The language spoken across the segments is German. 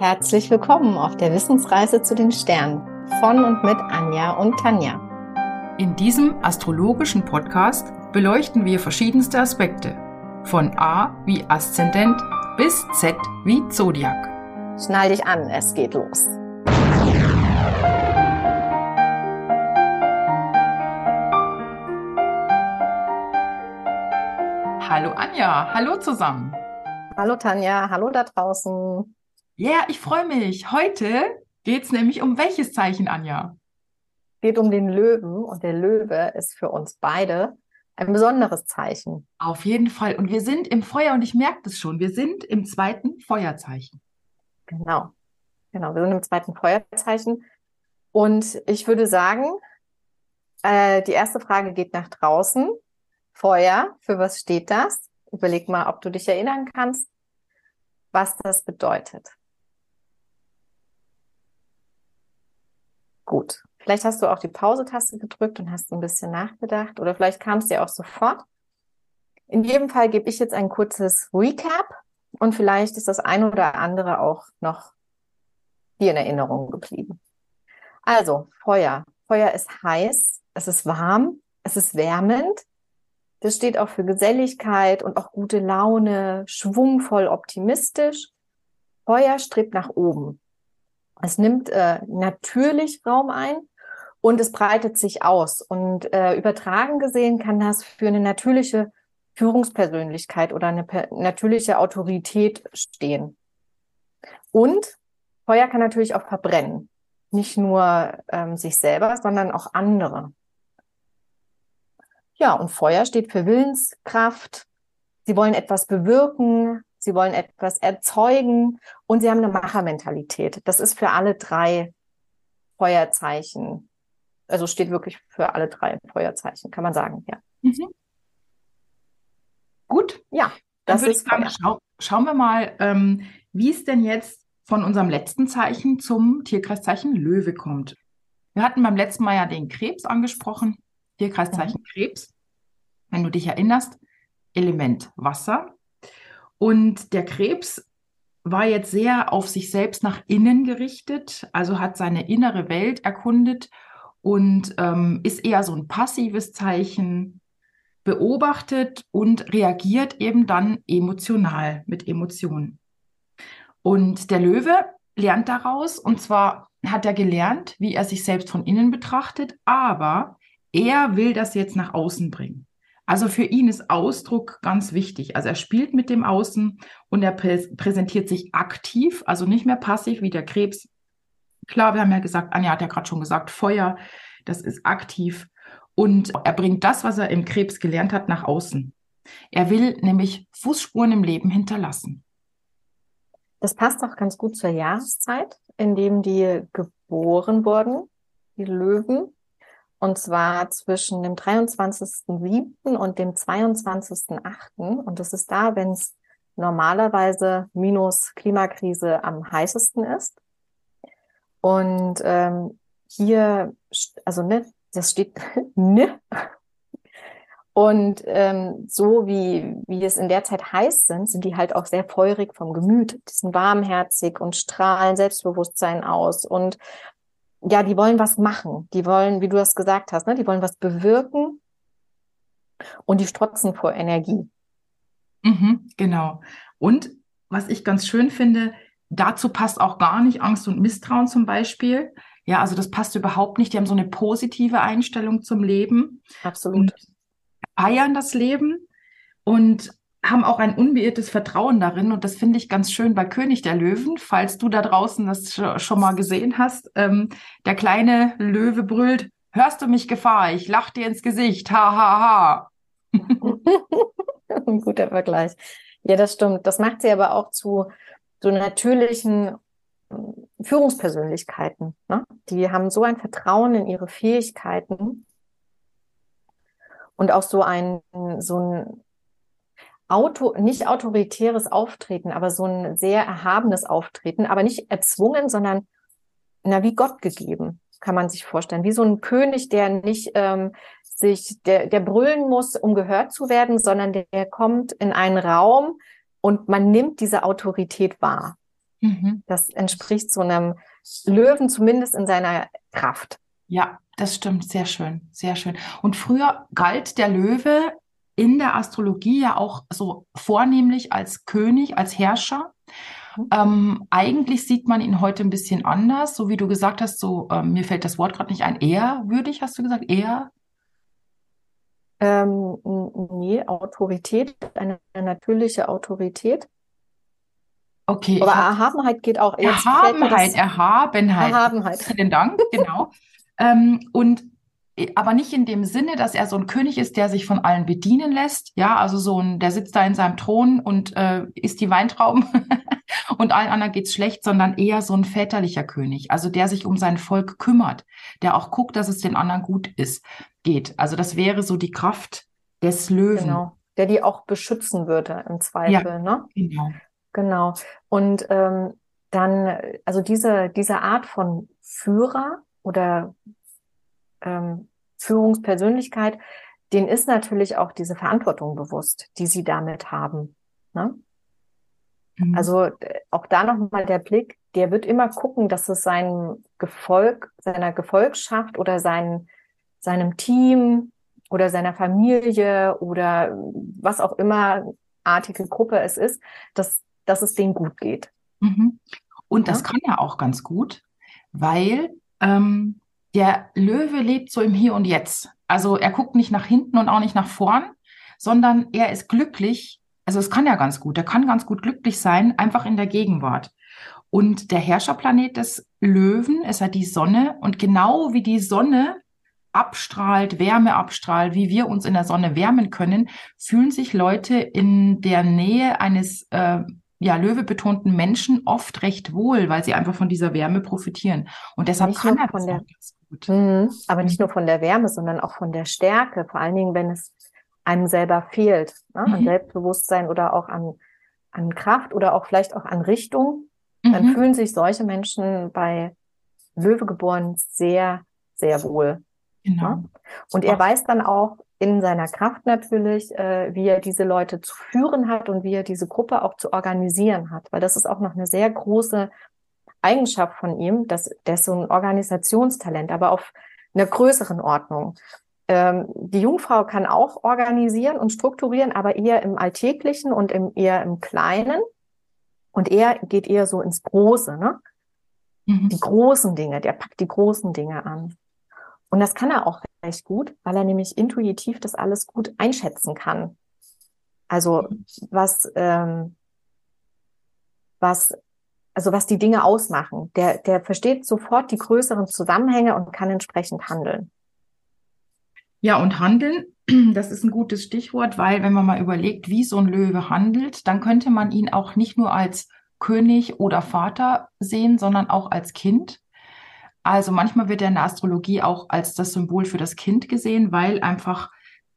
Herzlich willkommen auf der Wissensreise zu den Sternen von und mit Anja und Tanja. In diesem astrologischen Podcast beleuchten wir verschiedenste Aspekte, von A wie Aszendent bis Z wie Zodiac. Schnall dich an, es geht los. Hallo Anja, hallo zusammen. Hallo Tanja, hallo da draußen. Ja, yeah, ich freue mich. Heute geht es nämlich um welches Zeichen, Anja? Geht um den Löwen und der Löwe ist für uns beide ein besonderes Zeichen. Auf jeden Fall. Und wir sind im Feuer und ich merke das schon. Wir sind im zweiten Feuerzeichen. Genau. Genau. Wir sind im zweiten Feuerzeichen. Und ich würde sagen, äh, die erste Frage geht nach draußen. Feuer, für was steht das? Überleg mal, ob du dich erinnern kannst, was das bedeutet. Gut. Vielleicht hast du auch die Pause-Taste gedrückt und hast ein bisschen nachgedacht oder vielleicht kam es dir auch sofort. In jedem Fall gebe ich jetzt ein kurzes Recap und vielleicht ist das ein oder andere auch noch dir in Erinnerung geblieben. Also, Feuer. Feuer ist heiß, es ist warm, es ist wärmend. Das steht auch für Geselligkeit und auch gute Laune, schwungvoll optimistisch. Feuer strebt nach oben. Es nimmt äh, natürlich Raum ein und es breitet sich aus. Und äh, übertragen gesehen kann das für eine natürliche Führungspersönlichkeit oder eine natürliche Autorität stehen. Und Feuer kann natürlich auch verbrennen. Nicht nur ähm, sich selber, sondern auch andere. Ja, und Feuer steht für Willenskraft. Sie wollen etwas bewirken, sie wollen etwas erzeugen und sie haben eine Machermentalität. Das ist für alle drei Feuerzeichen. Also steht wirklich für alle drei Feuerzeichen, kann man sagen, ja. Mhm. Gut. Ja, das ist sagen, schau, schauen wir mal, ähm, wie es denn jetzt von unserem letzten Zeichen zum Tierkreiszeichen Löwe kommt. Wir hatten beim letzten Mal ja den Krebs angesprochen, Tierkreiszeichen mhm. Krebs. Wenn du dich erinnerst, Element Wasser, und der Krebs war jetzt sehr auf sich selbst nach innen gerichtet, also hat seine innere Welt erkundet und ähm, ist eher so ein passives Zeichen, beobachtet und reagiert eben dann emotional mit Emotionen. Und der Löwe lernt daraus, und zwar hat er gelernt, wie er sich selbst von innen betrachtet, aber er will das jetzt nach außen bringen. Also für ihn ist Ausdruck ganz wichtig. Also er spielt mit dem Außen und er prä präsentiert sich aktiv, also nicht mehr passiv wie der Krebs. Klar, wir haben ja gesagt, Anja hat ja gerade schon gesagt, Feuer, das ist aktiv. Und er bringt das, was er im Krebs gelernt hat, nach außen. Er will nämlich Fußspuren im Leben hinterlassen. Das passt auch ganz gut zur Jahreszeit, in dem die geboren wurden, die Löwen. Und zwar zwischen dem 23.07. und dem 22.08. Und das ist da, wenn es normalerweise minus Klimakrise am heißesten ist. Und ähm, hier, also ne, das steht ne. Und ähm, so wie, wie es in der Zeit heiß sind, sind die halt auch sehr feurig vom Gemüt. Die sind warmherzig und strahlen Selbstbewusstsein aus und ja, die wollen was machen. Die wollen, wie du das gesagt hast, ne, die wollen was bewirken und die strotzen vor Energie. Mhm, genau. Und was ich ganz schön finde, dazu passt auch gar nicht Angst und Misstrauen zum Beispiel. Ja, also das passt überhaupt nicht. Die haben so eine positive Einstellung zum Leben. Absolut. feiern das Leben und haben auch ein unbeirrtes Vertrauen darin und das finde ich ganz schön bei König der Löwen, falls du da draußen das schon mal gesehen hast. Ähm, der kleine Löwe brüllt, hörst du mich Gefahr? Ich lach dir ins Gesicht, ha, ha, ha. Ein guter Vergleich. Ja, das stimmt. Das macht sie aber auch zu so natürlichen ähm, Führungspersönlichkeiten. Ne? Die haben so ein Vertrauen in ihre Fähigkeiten und auch so ein, so ein Auto, nicht autoritäres Auftreten, aber so ein sehr erhabenes Auftreten, aber nicht erzwungen, sondern na wie Gott gegeben, kann man sich vorstellen, wie so ein König, der nicht ähm, sich, der, der brüllen muss, um gehört zu werden, sondern der, der kommt in einen Raum und man nimmt diese Autorität wahr. Mhm. Das entspricht so einem Löwen zumindest in seiner Kraft. Ja, das stimmt. Sehr schön, sehr schön. Und früher galt der Löwe in der Astrologie ja auch so vornehmlich als König, als Herrscher. Mhm. Ähm, eigentlich sieht man ihn heute ein bisschen anders, so wie du gesagt hast, so ähm, mir fällt das Wort gerade nicht ein, ehrwürdig, hast du gesagt, eher? Ähm, nee, Autorität, eine natürliche Autorität. Okay. Aber Erhabenheit geht auch. Jetzt Erhabenheit, Erhabenheit. Erhabenheit. Vielen Dank, genau. ähm, und aber nicht in dem Sinne, dass er so ein König ist, der sich von allen bedienen lässt. Ja, also so ein, der sitzt da in seinem Thron und äh, isst die Weintrauben und allen anderen geht's schlecht, sondern eher so ein väterlicher König, also der sich um sein Volk kümmert, der auch guckt, dass es den anderen gut ist, geht. Also das wäre so die Kraft des Löwen. Genau. Der die auch beschützen würde im Zweifel, ja, ne? Genau. Genau. Und ähm, dann, also diese, diese Art von Führer oder ähm, Führungspersönlichkeit, denen ist natürlich auch diese Verantwortung bewusst, die sie damit haben. Ne? Mhm. Also auch da nochmal der Blick, der wird immer gucken, dass es seinem Gefolg, seiner Gefolgschaft oder sein, seinem Team oder seiner Familie oder was auch immer artige Gruppe es ist, dass, dass es denen gut geht. Mhm. Und das ja? kann er auch ganz gut, weil ähm, der Löwe lebt so im Hier und Jetzt. Also er guckt nicht nach hinten und auch nicht nach vorn, sondern er ist glücklich. Also es kann ja ganz gut. Er kann ganz gut glücklich sein, einfach in der Gegenwart. Und der Herrscherplanet des Löwen ist ja die Sonne. Und genau wie die Sonne abstrahlt, Wärme abstrahlt, wie wir uns in der Sonne wärmen können, fühlen sich Leute in der Nähe eines äh, ja, Löwe betonten Menschen oft recht wohl, weil sie einfach von dieser Wärme profitieren. Und deshalb kann er der, gut. Mhm, aber nicht nur von der Wärme, sondern auch von der Stärke, vor allen Dingen, wenn es einem selber fehlt, ne? an mhm. Selbstbewusstsein oder auch an, an Kraft oder auch vielleicht auch an Richtung, dann mhm. fühlen sich solche Menschen bei Löwe geboren sehr, sehr wohl. Genau. Ne? Und er weiß dann auch, in seiner Kraft natürlich, äh, wie er diese Leute zu führen hat und wie er diese Gruppe auch zu organisieren hat. Weil das ist auch noch eine sehr große Eigenschaft von ihm, dass der ist so ein Organisationstalent, aber auf einer größeren Ordnung. Ähm, die Jungfrau kann auch organisieren und strukturieren, aber eher im Alltäglichen und im, eher im Kleinen. Und er geht eher so ins Große, ne? Mhm. Die großen Dinge, der packt die großen Dinge an. Und das kann er auch recht gut, weil er nämlich intuitiv das alles gut einschätzen kann. Also was, ähm, was, also was die Dinge ausmachen. Der, der versteht sofort die größeren Zusammenhänge und kann entsprechend handeln. Ja, und handeln, das ist ein gutes Stichwort, weil wenn man mal überlegt, wie so ein Löwe handelt, dann könnte man ihn auch nicht nur als König oder Vater sehen, sondern auch als Kind. Also manchmal wird er in der Astrologie auch als das Symbol für das Kind gesehen, weil einfach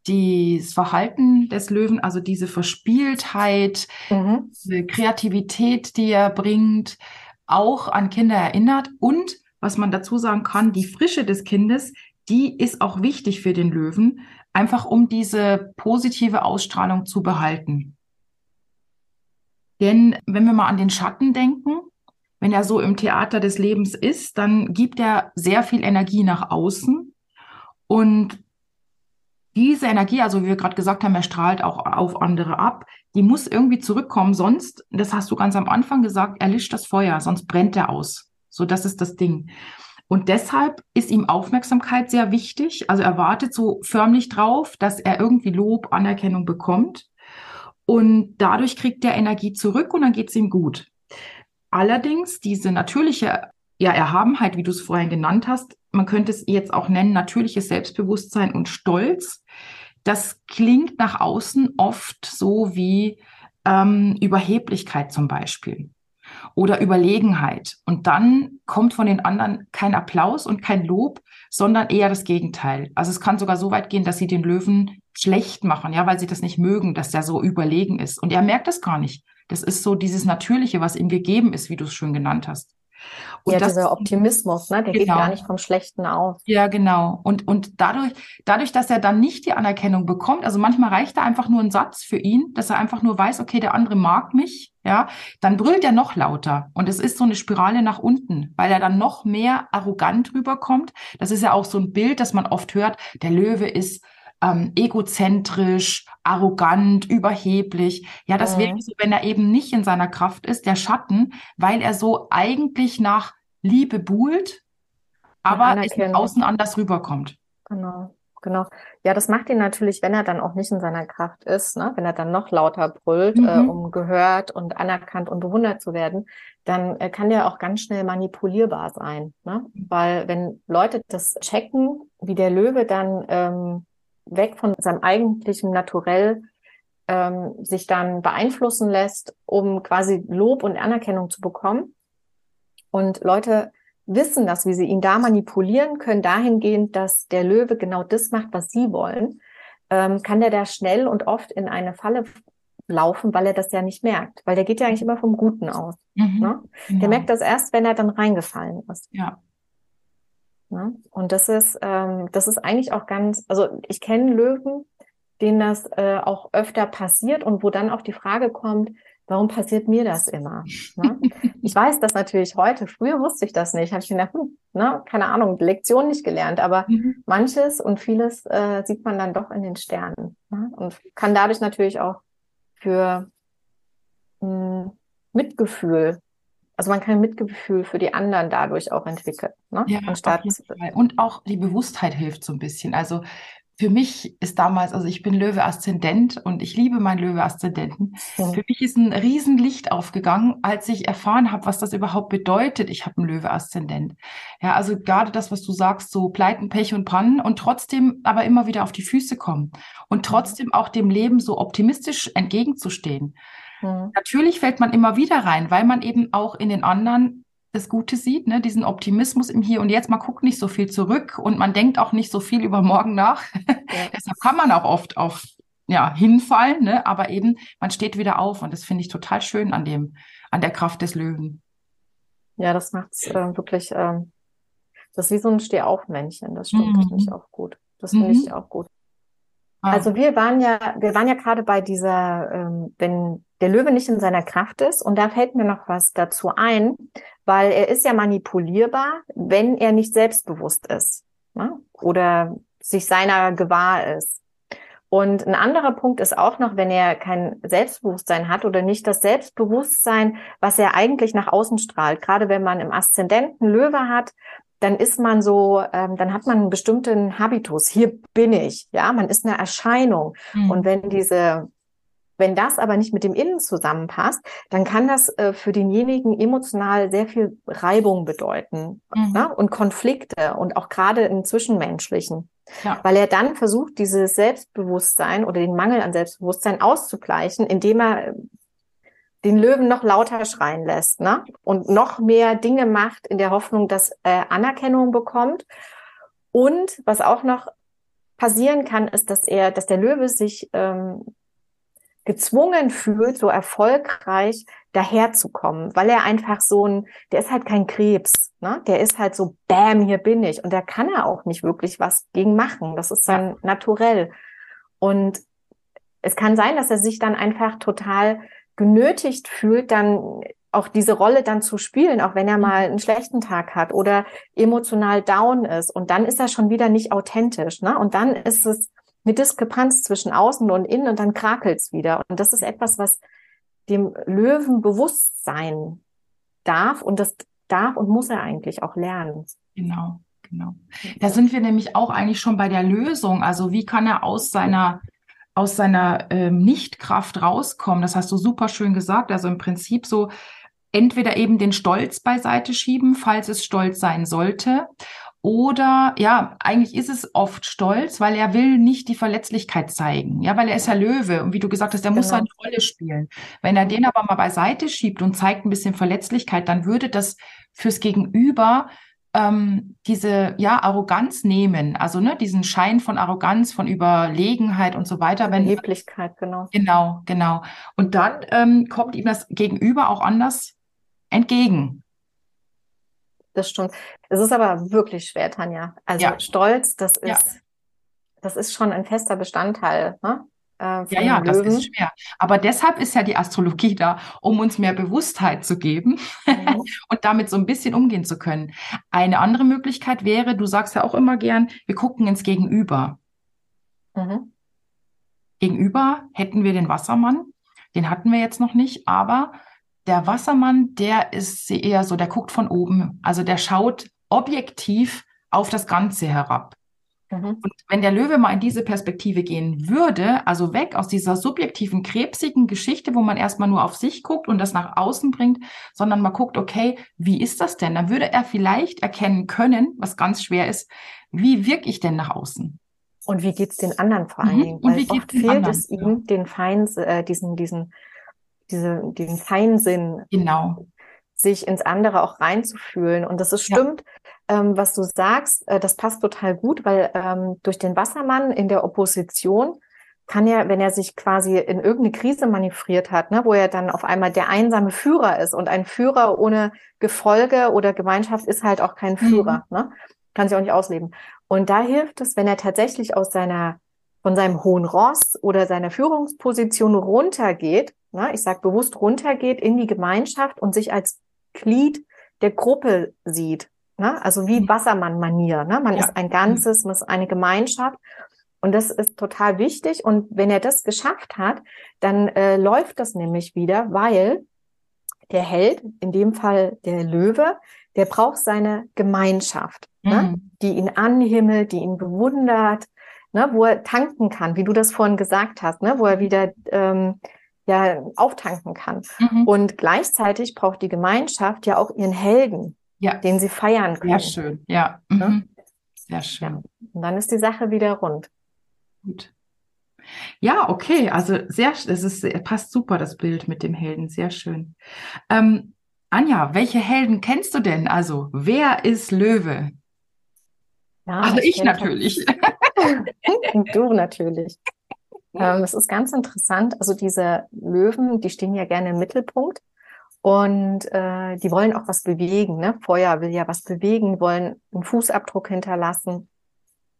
das Verhalten des Löwen, also diese Verspieltheit, mhm. diese Kreativität, die er bringt, auch an Kinder erinnert. Und was man dazu sagen kann, die Frische des Kindes, die ist auch wichtig für den Löwen, einfach um diese positive Ausstrahlung zu behalten. Denn wenn wir mal an den Schatten denken, wenn er so im Theater des Lebens ist, dann gibt er sehr viel Energie nach außen. Und diese Energie, also wie wir gerade gesagt haben, er strahlt auch auf andere ab, die muss irgendwie zurückkommen. Sonst, das hast du ganz am Anfang gesagt, erlischt das Feuer, sonst brennt er aus. So, das ist das Ding. Und deshalb ist ihm Aufmerksamkeit sehr wichtig. Also er wartet so förmlich drauf, dass er irgendwie Lob, Anerkennung bekommt. Und dadurch kriegt er Energie zurück und dann geht es ihm gut. Allerdings diese natürliche ja, Erhabenheit, wie du es vorhin genannt hast, man könnte es jetzt auch nennen, natürliches Selbstbewusstsein und Stolz, das klingt nach außen oft so wie ähm, Überheblichkeit zum Beispiel oder Überlegenheit. Und dann kommt von den anderen kein Applaus und kein Lob, sondern eher das Gegenteil. Also es kann sogar so weit gehen, dass sie den Löwen schlecht machen, ja, weil sie das nicht mögen, dass der so überlegen ist. Und er merkt das gar nicht. Das ist so dieses Natürliche, was ihm gegeben ist, wie du es schon genannt hast. Und ja, das, dieser Optimismus, ne, der genau. geht gar nicht vom Schlechten aus. Ja, genau. Und, und dadurch, dadurch, dass er dann nicht die Anerkennung bekommt, also manchmal reicht da einfach nur ein Satz für ihn, dass er einfach nur weiß, okay, der andere mag mich, ja, dann brüllt er noch lauter. Und es ist so eine Spirale nach unten, weil er dann noch mehr arrogant rüberkommt. Das ist ja auch so ein Bild, das man oft hört. Der Löwe ist ähm, egozentrisch, arrogant, überheblich. Ja, das mhm. wäre so, wenn er eben nicht in seiner Kraft ist, der Schatten, weil er so eigentlich nach Liebe buhlt, aber es von außen anders rüberkommt. Genau. Genau. Ja, das macht ihn natürlich, wenn er dann auch nicht in seiner Kraft ist, ne? wenn er dann noch lauter brüllt, äh, mhm. äh, um gehört und anerkannt und bewundert zu werden, dann äh, kann der auch ganz schnell manipulierbar sein. Ne? Weil wenn Leute das checken, wie der Löwe dann ähm, weg von seinem eigentlichen Naturell ähm, sich dann beeinflussen lässt, um quasi Lob und Anerkennung zu bekommen. Und Leute wissen das, wie sie ihn da manipulieren können, dahingehend, dass der Löwe genau das macht, was sie wollen, ähm, kann der da schnell und oft in eine Falle laufen, weil er das ja nicht merkt. Weil der geht ja eigentlich immer vom Guten aus. Mhm, ne? genau. Der merkt das erst, wenn er dann reingefallen ist. Ja. Ne? Und das ist, ähm, das ist eigentlich auch ganz, also ich kenne Löwen, denen das äh, auch öfter passiert und wo dann auch die Frage kommt, warum passiert mir das immer? Ne? ich weiß das natürlich heute, früher wusste ich das nicht, habe ich gedacht, hm, ne, keine Ahnung, Lektion nicht gelernt, aber mhm. manches und vieles äh, sieht man dann doch in den Sternen ne? und kann dadurch natürlich auch für mh, hm, Mitgefühl also man kann Mitgefühl für die anderen dadurch auch entwickeln. Ne? Ja, Anstatt und auch die Bewusstheit hilft so ein bisschen. Also für mich ist damals, also ich bin Löwe Aszendent und ich liebe meinen Löwe Aszendenten. Mhm. Für mich ist ein Riesenlicht aufgegangen, als ich erfahren habe, was das überhaupt bedeutet. Ich habe einen Löwe Aszendent. Ja, also gerade das, was du sagst, so Pleiten, Pech und Pannen und trotzdem aber immer wieder auf die Füße kommen und mhm. trotzdem auch dem Leben so optimistisch entgegenzustehen. Mhm. Natürlich fällt man immer wieder rein, weil man eben auch in den anderen das Gute sieht, ne? diesen Optimismus im Hier und Jetzt. Man guckt nicht so viel zurück und man denkt auch nicht so viel über morgen nach. Ja. Deshalb kann man auch oft auf ja, hinfallen, ne? aber eben man steht wieder auf und das finde ich total schön an dem, an der Kraft des Löwen. Ja, das macht es äh, wirklich, äh, das ist wie so ein Stehaufmännchen. Das stimmt, mhm. finde ich auch gut. Das finde mhm. ich auch gut. Ah. Also wir waren ja, wir waren ja gerade bei dieser, ähm, wenn der Löwe nicht in seiner Kraft ist. Und da fällt mir noch was dazu ein, weil er ist ja manipulierbar, wenn er nicht selbstbewusst ist ne? oder sich seiner gewahr ist. Und ein anderer Punkt ist auch noch, wenn er kein Selbstbewusstsein hat oder nicht das Selbstbewusstsein, was er eigentlich nach außen strahlt. Gerade wenn man im Aszendenten Löwe hat, dann ist man so, ähm, dann hat man einen bestimmten Habitus. Hier bin ich, ja, man ist eine Erscheinung. Mhm. Und wenn diese wenn das aber nicht mit dem Innen zusammenpasst, dann kann das äh, für denjenigen emotional sehr viel Reibung bedeuten mhm. ne? und Konflikte und auch gerade im Zwischenmenschlichen. Ja. Weil er dann versucht, dieses Selbstbewusstsein oder den Mangel an Selbstbewusstsein auszugleichen, indem er den Löwen noch lauter schreien lässt ne? und noch mehr Dinge macht in der Hoffnung, dass er Anerkennung bekommt. Und was auch noch passieren kann, ist, dass er, dass der Löwe sich ähm, gezwungen fühlt, so erfolgreich daherzukommen, weil er einfach so ein, der ist halt kein Krebs, ne? Der ist halt so, bam, hier bin ich. Und da kann er auch nicht wirklich was gegen machen. Das ist sein Naturell. Und es kann sein, dass er sich dann einfach total genötigt fühlt, dann auch diese Rolle dann zu spielen, auch wenn er mhm. mal einen schlechten Tag hat oder emotional down ist. Und dann ist er schon wieder nicht authentisch. Ne? Und dann ist es eine Diskrepanz zwischen außen und innen und dann krakelt's wieder. Und das ist etwas, was dem Löwen bewusst sein darf und das darf und muss er eigentlich auch lernen. Genau, genau. Da sind wir nämlich auch eigentlich schon bei der Lösung. Also wie kann er aus seiner aus seiner ähm, Nichtkraft rauskommen? Das hast du super schön gesagt. Also im Prinzip so entweder eben den Stolz beiseite schieben, falls es Stolz sein sollte, oder ja, eigentlich ist es oft Stolz, weil er will nicht die Verletzlichkeit zeigen. Ja, weil er ist ja Löwe. Und wie du gesagt hast, er muss genau. seine Rolle spielen. Wenn er den aber mal beiseite schiebt und zeigt ein bisschen Verletzlichkeit, dann würde das fürs Gegenüber ähm, diese ja Arroganz nehmen, also ne diesen Schein von Arroganz, von Überlegenheit und so weiter. Wenn Erheblichkeit, genau. Genau, genau. Und dann ähm, kommt ihm das Gegenüber auch anders entgegen. das stimmt. Es ist aber wirklich schwer, Tanja. Also Ja. Stolz, das Ja. ist, das ist schon ein fester Bestandteil, ne? Äh, Ja, ja, das ist schwer. Aber deshalb ist ja die Astrologie da, um uns mehr Bewusstheit zu geben Mhm. und damit so ein bisschen umgehen zu können. Eine andere Möglichkeit wäre, du sagst ja auch immer gern, wir gucken ins Gegenüber. Mhm. Gegenüber hätten wir den Wassermann, den hatten wir jetzt noch nicht, aber der Wassermann, der ist eher so, der guckt von oben, also der schaut objektiv auf das Ganze herab. Mhm. Und wenn der Löwe mal in diese Perspektive gehen würde, also weg aus dieser subjektiven, krebsigen Geschichte, wo man erstmal nur auf sich guckt und das nach außen bringt, sondern mal guckt, okay, wie ist das denn? Dann würde er vielleicht erkennen können, was ganz schwer ist, wie wirke ich denn nach außen? Und wie geht's den anderen vor allen Mhm. Dingen? Und Weil oft fehlt anderen? es ihm, den Fein, äh, diesen, diesen, diese, diesen Feinsinn, Genau. sich ins andere auch reinzufühlen. Und das ist Ja. Ähm, was du sagst, äh, das passt total gut, weil ähm, durch den Wassermann in der Opposition kann er, wenn er sich quasi in irgendeine Krise manövriert hat, ne, wo er dann auf einmal der einsame Führer ist und ein Führer ohne Gefolge oder Gemeinschaft ist halt auch kein Führer, ne? Kann sich auch nicht ausleben. Und da hilft es, wenn er tatsächlich aus seiner von seinem hohen Ross oder seiner Führungsposition runtergeht, ne, ich sage bewusst runtergeht in die Gemeinschaft und sich als Glied der Gruppe sieht. Ne? Also wie. Wassermann-Manier. Ne? Man Ja. ist ein Ganzes, man ist eine Gemeinschaft. Und das ist total wichtig. Und wenn er das geschafft hat, dann äh, läuft das nämlich wieder, weil der Held, in dem Fall der Löwe, der braucht seine Gemeinschaft, ne? Mhm. die ihn anhimmelt, die ihn bewundert, ne? wo er tanken kann, wie du das vorhin gesagt hast, ne? wo er wieder ähm, ja auftanken kann. Mhm. Und gleichzeitig braucht die Gemeinschaft ja auch ihren Helden, Ja, den sie feiern sehr können. schön. Ja, Ne? mhm. sehr schön. Und dann ist die Sache wieder rund. Gut. Ja, okay, also sehr, das ist, passt super, das Bild mit dem Helden, sehr schön. Ähm, Anja, welche Helden kennst du denn? Also, wer ist Löwe? Ja, Also ich kenn natürlich. Und du natürlich. Ähm, es ist ganz interessant. Also diese Löwen, die stehen ja gerne im Mittelpunkt und äh, die wollen auch was bewegen. Ne? Feuer will ja was bewegen, wollen einen Fußabdruck hinterlassen.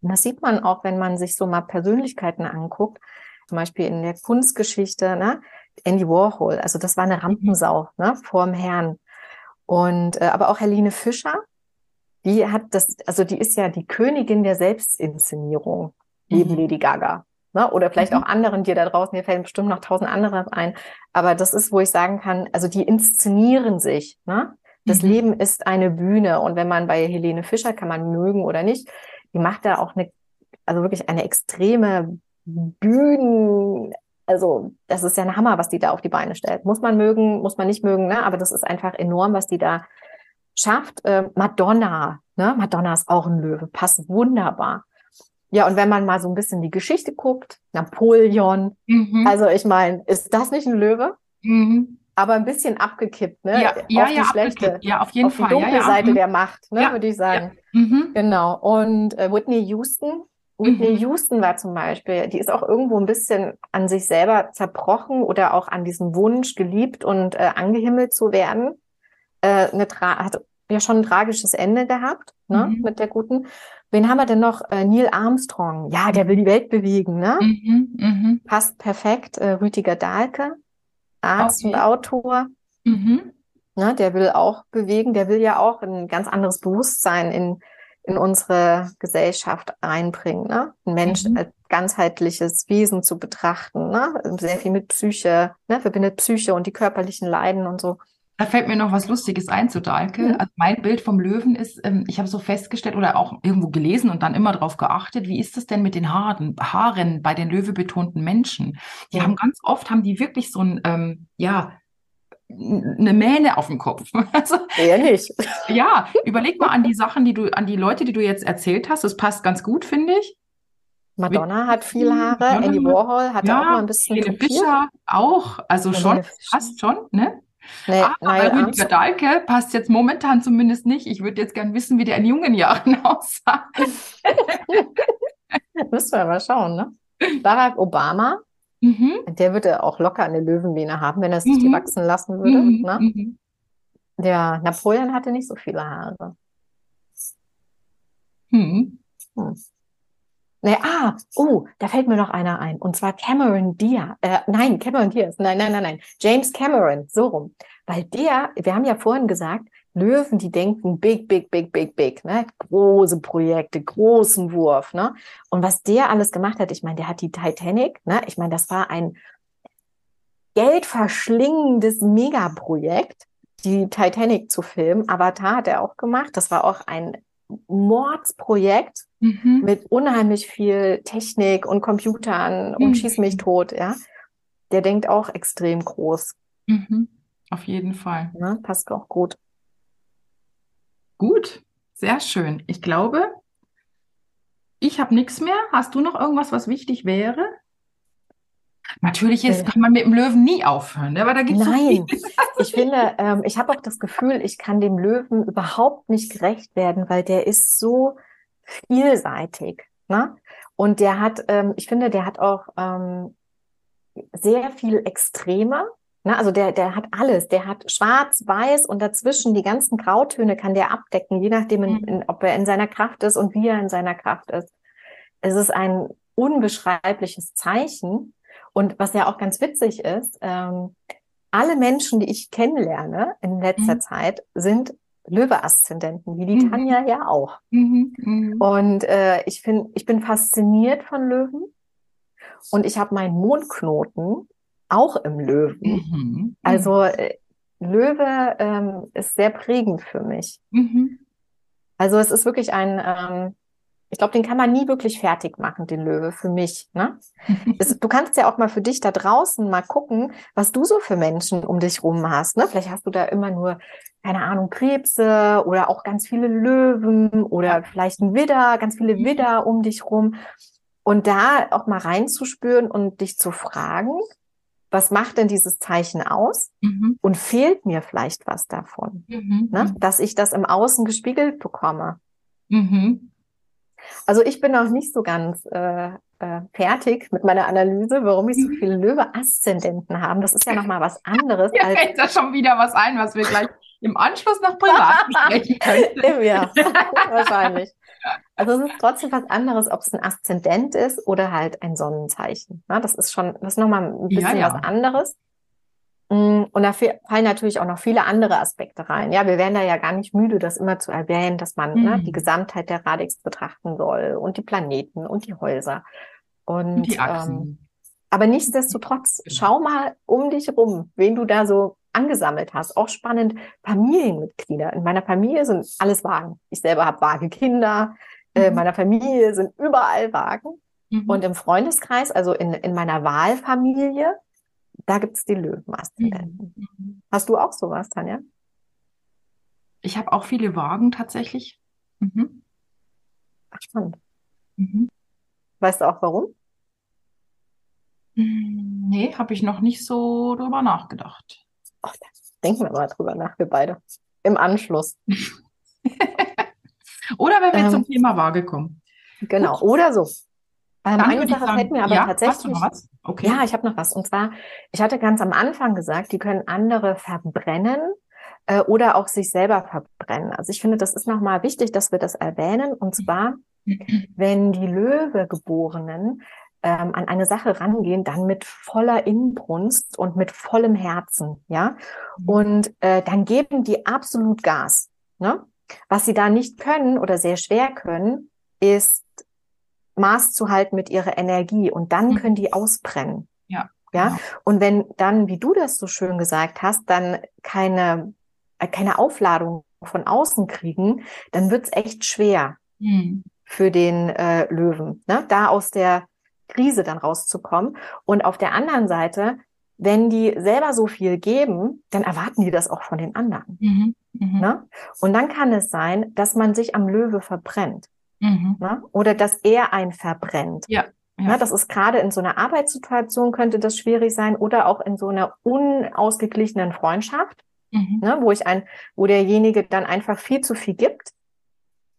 Und das sieht man auch, wenn man sich so mal Persönlichkeiten anguckt. Zum Beispiel in der Kunstgeschichte, ne? Andy Warhol. Also das war eine Rampensau, ne? Vorm Herrn. Und äh, aber auch Helene Fischer, die hat das, also die ist ja die Königin der Selbstinszenierung neben Mhm. Lady Gaga. Ne? Oder vielleicht Mhm. auch anderen dir da draußen, mir fällen bestimmt noch tausend andere ein. Aber das ist, wo ich sagen kann, also die inszenieren sich. Ne? Das Mhm. Leben ist eine Bühne. Und wenn man bei Helene Fischer, kann man mögen oder nicht, die macht da auch eine, also wirklich eine extreme Bühnen, also das ist ja ein Hammer, was die da auf die Beine stellt. Muss man mögen, muss man nicht mögen, ne? aber das ist einfach enorm, was die da schafft. Äh, Madonna, ne? Madonna ist auch ein Löwe, passt wunderbar. Ja, und wenn man mal so ein bisschen die Geschichte guckt, Napoleon, Mhm. also ich meine, ist das nicht ein Löwe? Mhm. Aber ein bisschen abgekippt, ne? Ja, auf ja, die ja, schlechte, abgekippt. Ja, auf jeden auf die Fall. dunkle ja. Seite mhm. der Macht, ne, würde ich sagen. Mhm. Genau. Und äh, Whitney Houston, Whitney Mhm. Houston war zum Beispiel, die ist auch irgendwo ein bisschen an sich selber zerbrochen oder auch an diesem Wunsch, geliebt und äh, angehimmelt zu werden. Äh, eine hat ja schon ein tragisches Ende gehabt, ne, Mhm. mit der guten. Wen haben wir denn noch? Äh, Neil Armstrong. Ja, der will die Welt bewegen, ne? Mhm. Mhm. Passt perfekt. Äh, Rüdiger Dahlke, Arzt Okay. und Autor. Mhm. Ne, der will auch bewegen, der will ja auch ein ganz anderes Bewusstsein in, in unsere Gesellschaft einbringen. Ne? Ein Mensch Mhm. als ganzheitliches Wesen zu betrachten, ne? sehr viel mit Psyche, ne? verbindet Psyche und die körperlichen Leiden und so. Da fällt mir noch was Lustiges ein zu Dahlke. Mhm. Also mein Bild vom Löwen ist, ähm, ich habe so festgestellt oder auch irgendwo gelesen und dann immer darauf geachtet, wie ist das denn mit den Haaren, Haaren bei den löwebetonten Menschen? Die Mhm. haben ganz oft, haben die wirklich so ein, ähm, ja, eine Mähne auf dem Kopf. Also, Eher nicht. ja, überleg mal an die Sachen, die du, an die Leute, die du jetzt erzählt hast. Das passt ganz gut, finde ich. Madonna hat viel Haare, Madonna- Andy Warhol auch Ja, mal ein bisschen Helene. Fischer auch. Also schon, Fischer. passt schon, ne? Nee, Aber bei Neil Rüdiger. Dahlke passt jetzt momentan zumindest nicht. Ich würde jetzt gern wissen, wie der in jungen Jahren aussah. Müssen wir mal schauen, ne? Barack Obama, Mhm. der würde auch locker eine Löwenmähne haben, wenn er sich die Mhm. wachsen lassen würde. Mhm. Ne? Mhm. Der Napoleon hatte nicht so viele Haare. Hm. Hm. Nee, ah, oh, da fällt mir noch einer ein. Und zwar Cameron Diaz. Äh, nein, Cameron Diaz. Nein, nein, nein, nein. James Cameron, so rum. Weil der, wir haben ja vorhin gesagt, Löwen, die denken big, big, big, big, big, ne? Große Projekte, großen Wurf, ne? Und was der alles gemacht hat, ich meine, der hat die Titanic, ne? Ich meine, das war ein geldverschlingendes Megaprojekt, die Titanic zu filmen. Avatar hat er auch gemacht. Das war auch ein Mordsprojekt mhm. mit unheimlich viel Technik und Computern und mhm. schieß mich tot, ja. Der denkt auch extrem groß. Mhm. Auf jeden Fall. Ja, passt auch gut. Gut, sehr schön. Ich glaube, ich habe nichts mehr. Hast du noch irgendwas, was wichtig wäre? Natürlich ist, kann man mit dem Löwen nie aufhören, ne? aber da gibt's Nein, so ich finde, ähm, ich habe auch das Gefühl, ich kann dem Löwen überhaupt nicht gerecht werden, weil der ist so vielseitig. Ne? Und der hat, ähm, ich finde, der hat auch ähm, sehr viel Extreme. Ne? Also der, der hat alles. Der hat schwarz, weiß und dazwischen die ganzen Grautöne kann der abdecken, je nachdem, in, mhm. in, ob er in seiner Kraft ist und wie er in seiner Kraft ist. Es ist ein unbeschreibliches Zeichen. Und was ja auch ganz witzig ist, ähm, alle Menschen, die ich kennenlerne in letzter mhm. Zeit, sind Löwe-Aszendenten, wie die mhm. Tanja ja auch. Mhm. Mhm. Und äh, ich finde, ich bin fasziniert von Löwen. Und ich habe meinen Mondknoten auch im Löwen. Mhm. Also äh, Löwe ähm, ist sehr prägend für mich. Mhm. Also es ist wirklich ein, ähm, ich glaube, den kann man nie wirklich fertig machen, den Löwe, für mich. Ne? du kannst ja auch mal für dich da draußen mal gucken, was du so für Menschen um dich rum hast. Ne? Vielleicht hast du da immer nur, keine Ahnung, Krebse oder auch ganz viele Löwen oder vielleicht ein Widder, ganz viele mhm. Widder um dich rum. Und da auch mal reinzuspüren und dich zu fragen, was macht denn dieses Zeichen aus? Mhm. Und fehlt mir vielleicht was davon? Mhm. Ne? Dass ich das im Außen gespiegelt bekomme. Mhm. Also ich bin noch nicht so ganz äh, äh, fertig mit meiner Analyse, warum ich so mhm. viele Löwe-Aszendenten habe. Das ist ja nochmal was anderes. Mir fällt da schon wieder was ein, was wir gleich im Anschluss noch privat besprechen können. ja, wahrscheinlich. Also es ist trotzdem was anderes, ob es ein Aszendent ist oder halt ein Sonnenzeichen. Ja, das ist schon, das ist nochmal ein bisschen ja, ja. was anderes. Mm, und da fallen natürlich auch noch viele andere Aspekte rein. Ja, wir werden da ja gar nicht müde, das immer zu erwähnen, dass man mhm. ne, die Gesamtheit der Radix betrachten soll und die Planeten und die Häuser. Und, und die Achsen. Ähm, aber nichtsdestotrotz, genau. schau mal um dich rum, wen du da so angesammelt hast. Auch spannend, Familienmitglieder. In meiner Familie sind alles Wagen. Ich selber habe vage Kinder. Äh, mhm. In meiner Familie sind überall Wagen. Mhm. Und im Freundeskreis, also in, in meiner Wahlfamilie, da gibt es die Löwenaszendenten. Mhm. Hast du auch sowas, Tanja? Ich habe auch viele Wagen tatsächlich. Mhm. Ach, spannend. Mhm. Weißt du auch warum? Hm, nee, habe ich noch nicht so drüber nachgedacht. Oh, denken wir mal drüber nach, wir beide. Im Anschluss. Oder wenn wir ähm, zum Thema Waage kommen. Genau, Gut. oder so. Ähm, eine Sache sagen, fällt mir aber ja, tatsächlich. Hast du noch was? Okay. Ja, ich habe noch was. Und zwar, ich hatte ganz am Anfang gesagt, die können andere verbrennen äh, oder auch sich selber verbrennen. Also ich finde, das ist nochmal wichtig, dass wir das erwähnen. Und zwar, wenn die Löwe-Geborenen ähm, an eine Sache rangehen, dann mit voller Inbrunst und mit vollem Herzen, ja. Mhm. Und äh, dann geben die absolut Gas. Ne? Was sie da nicht können oder sehr schwer können, ist Maß zu halten mit ihrer Energie und dann mhm. können die ausbrennen. Ja. Ja. Genau. Und wenn dann, wie du das so schön gesagt hast, dann keine, äh, keine Aufladung von außen kriegen, dann wird's echt schwer mhm. für den äh, Löwen, ne? da aus der Krise dann rauszukommen. Und auf der anderen Seite, wenn die selber so viel geben, dann erwarten die das auch von den anderen. Mhm. Mhm. Ne? Und dann kann es sein, dass man sich am Löwe verbrennt. Mhm. Ne? Oder dass er einen verbrennt. Ja. Ja. Ne? Das ist gerade in so einer Arbeitssituation könnte das schwierig sein oder auch in so einer unausgeglichenen Freundschaft, mhm. ne? wo ich ein, wo derjenige dann einfach viel zu viel gibt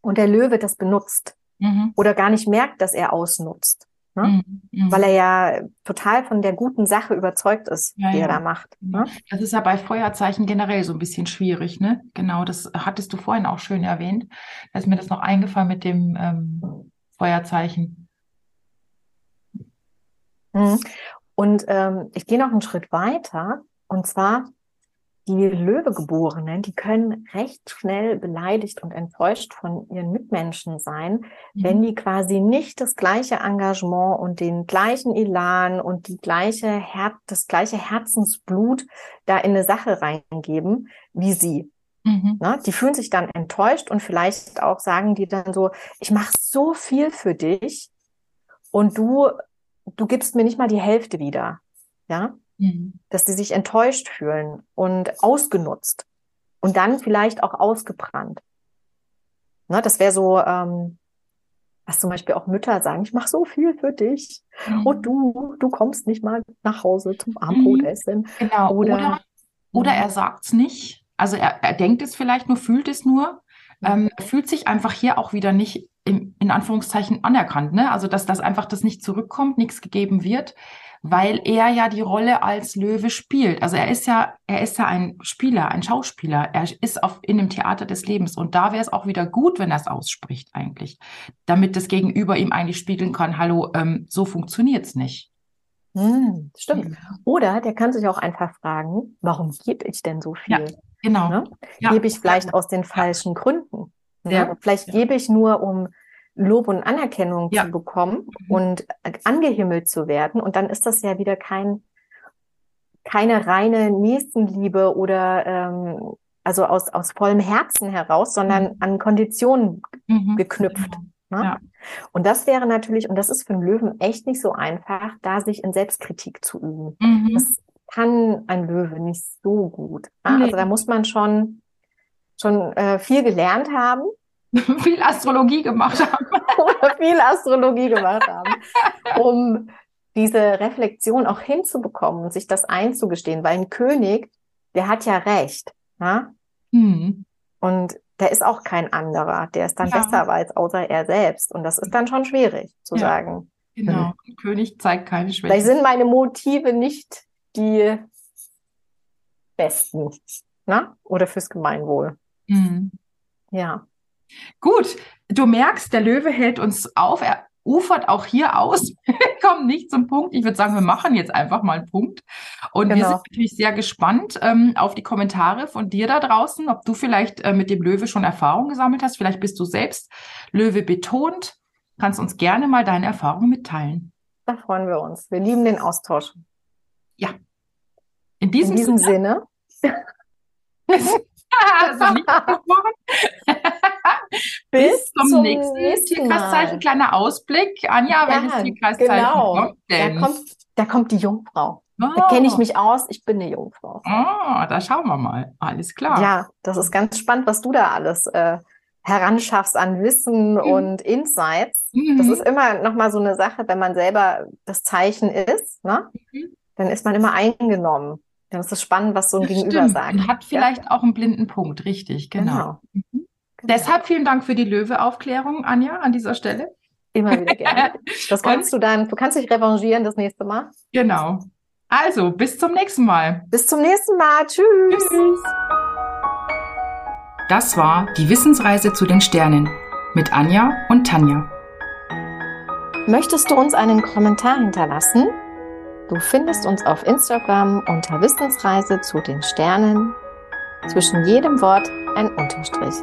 und der Löwe das benutzt mhm. oder gar nicht merkt, dass er ausnutzt. Ne? Mhm, mhm. Weil er ja total von der guten Sache überzeugt ist, ja, die ja. er da macht. Ne? Das ist ja bei Feuerzeichen generell so ein bisschen schwierig, ne? Genau, das hattest du vorhin auch schön erwähnt. Da ist mir das noch eingefallen mit dem ähm, Feuerzeichen. Mhm. Und ähm, ich gehe noch einen Schritt weiter. Und zwar die Löwegeborenen, die können recht schnell beleidigt und enttäuscht von ihren Mitmenschen sein, mhm. wenn die quasi nicht das gleiche Engagement und den gleichen Elan und die gleiche Her das gleiche Herzensblut da in eine Sache reingeben wie sie. Mhm. Na, die fühlen sich dann enttäuscht und vielleicht auch sagen die dann so, ich mache so viel für dich und du, du gibst mir nicht mal die Hälfte wieder. Ja, Mhm. Dass sie sich enttäuscht fühlen und ausgenutzt und dann vielleicht auch ausgebrannt. Ne, das wäre so, ähm, was zum Beispiel auch Mütter sagen, ich mache so viel für dich mhm. und du, du kommst nicht mal nach Hause zum Abendbrotessen. Mhm. Genau. Oder, oder, oder er sagt's nicht. Also er, er denkt es vielleicht nur, fühlt es nur, ähm, fühlt sich einfach hier auch wieder nicht in, in Anführungszeichen anerkannt. Ne? Also dass das einfach das nicht zurückkommt, nichts gegeben wird weil er ja die Rolle als Löwe spielt. Also er ist ja, er ist ja ein Spieler, ein Schauspieler. Er ist auf, in dem Theater des Lebens. Und da wäre es auch wieder gut, wenn er es ausspricht eigentlich, damit das Gegenüber ihm eigentlich spiegeln kann, hallo, ähm, so funktioniert's nicht. Hm, stimmt. Oder der kann sich auch einfach fragen, warum gebe ich denn so viel? Ja, genau. Ne? Ja. Gebe ich vielleicht aus den falschen Gründen? Ne? Vielleicht gebe ich nur, um Lob und Anerkennung ja. zu bekommen mhm. und angehimmelt zu werden. Und dann ist das ja wieder kein, keine reine Nächstenliebe oder ähm, also aus, aus vollem Herzen heraus, sondern mhm. an Konditionen mhm. geknüpft. Ne? Ja. Und das wäre natürlich, und das ist für einen Löwen echt nicht so einfach, da sich in Selbstkritik zu üben. Mhm. Das kann ein Löwe nicht so gut. Ne? Nee. Also da muss man schon, schon äh, viel gelernt haben viel Astrologie gemacht haben. Oder viel Astrologie gemacht haben, um diese Reflexion auch hinzubekommen und sich das einzugestehen, weil ein König, der hat ja Recht. Ja? Mhm. Und der ist auch kein anderer, der ist dann ja. besser als außer er selbst. Und das ist dann schon schwierig zu ja. sagen. Genau, mhm. ein König zeigt keine Schwäche. Vielleicht sind meine Motive nicht die besten, na? Oder fürs Gemeinwohl. Mhm. Ja. Gut, du merkst, der Löwe hält uns auf. Er ufert auch hier aus. Wir kommen nicht zum Punkt. Ich würde sagen, wir machen jetzt einfach mal einen Punkt. Und genau. wir sind natürlich sehr gespannt ähm, auf die Kommentare von dir da draußen, ob du vielleicht äh, mit dem Löwe schon Erfahrung gesammelt hast. Vielleicht bist du selbst Löwe betont. Kannst uns gerne mal deine Erfahrungen mitteilen. Da freuen wir uns. Wir lieben den Austausch. Ja. In diesem, In diesem Sinne. Sinne. also nicht Bis zum, zum nächsten, nächsten Tierkreiszeichen. Kleiner Ausblick. Anja, ja, welches Tierkreiszeichen genau. kommt denn? Da kommt, da kommt die Jungfrau. Oh. Da kenne ich mich aus. Ich bin eine Jungfrau. Oh, da schauen wir mal. Alles klar. Ja, das ist ganz spannend, was du da alles äh, heranschaffst an Wissen mhm. und Insights. Mhm. Das ist immer noch mal so eine Sache, wenn man selber das Zeichen ist, ne? Mhm. Dann ist man immer eingenommen. Dann ist es spannend, was so ein das Gegenüber stimmt. sagt. Und hat vielleicht ja. auch einen blinden Punkt, richtig, genau. genau. Genau. Deshalb vielen Dank für die Löwe-Aufklärung, Anja, an dieser Stelle. Immer wieder gerne. Das kannst du dann, du kannst dich revanchieren das nächste Mal. Genau. Also, bis zum nächsten Mal. Bis zum nächsten Mal. Tschüss. Tschüss. Das war die Wissensreise zu den Sternen mit Anja und Tanja. Möchtest du uns einen Kommentar hinterlassen? Du findest uns auf Instagram unter Wissensreise zu den Sternen. Zwischen jedem Wort ein Unterstrich.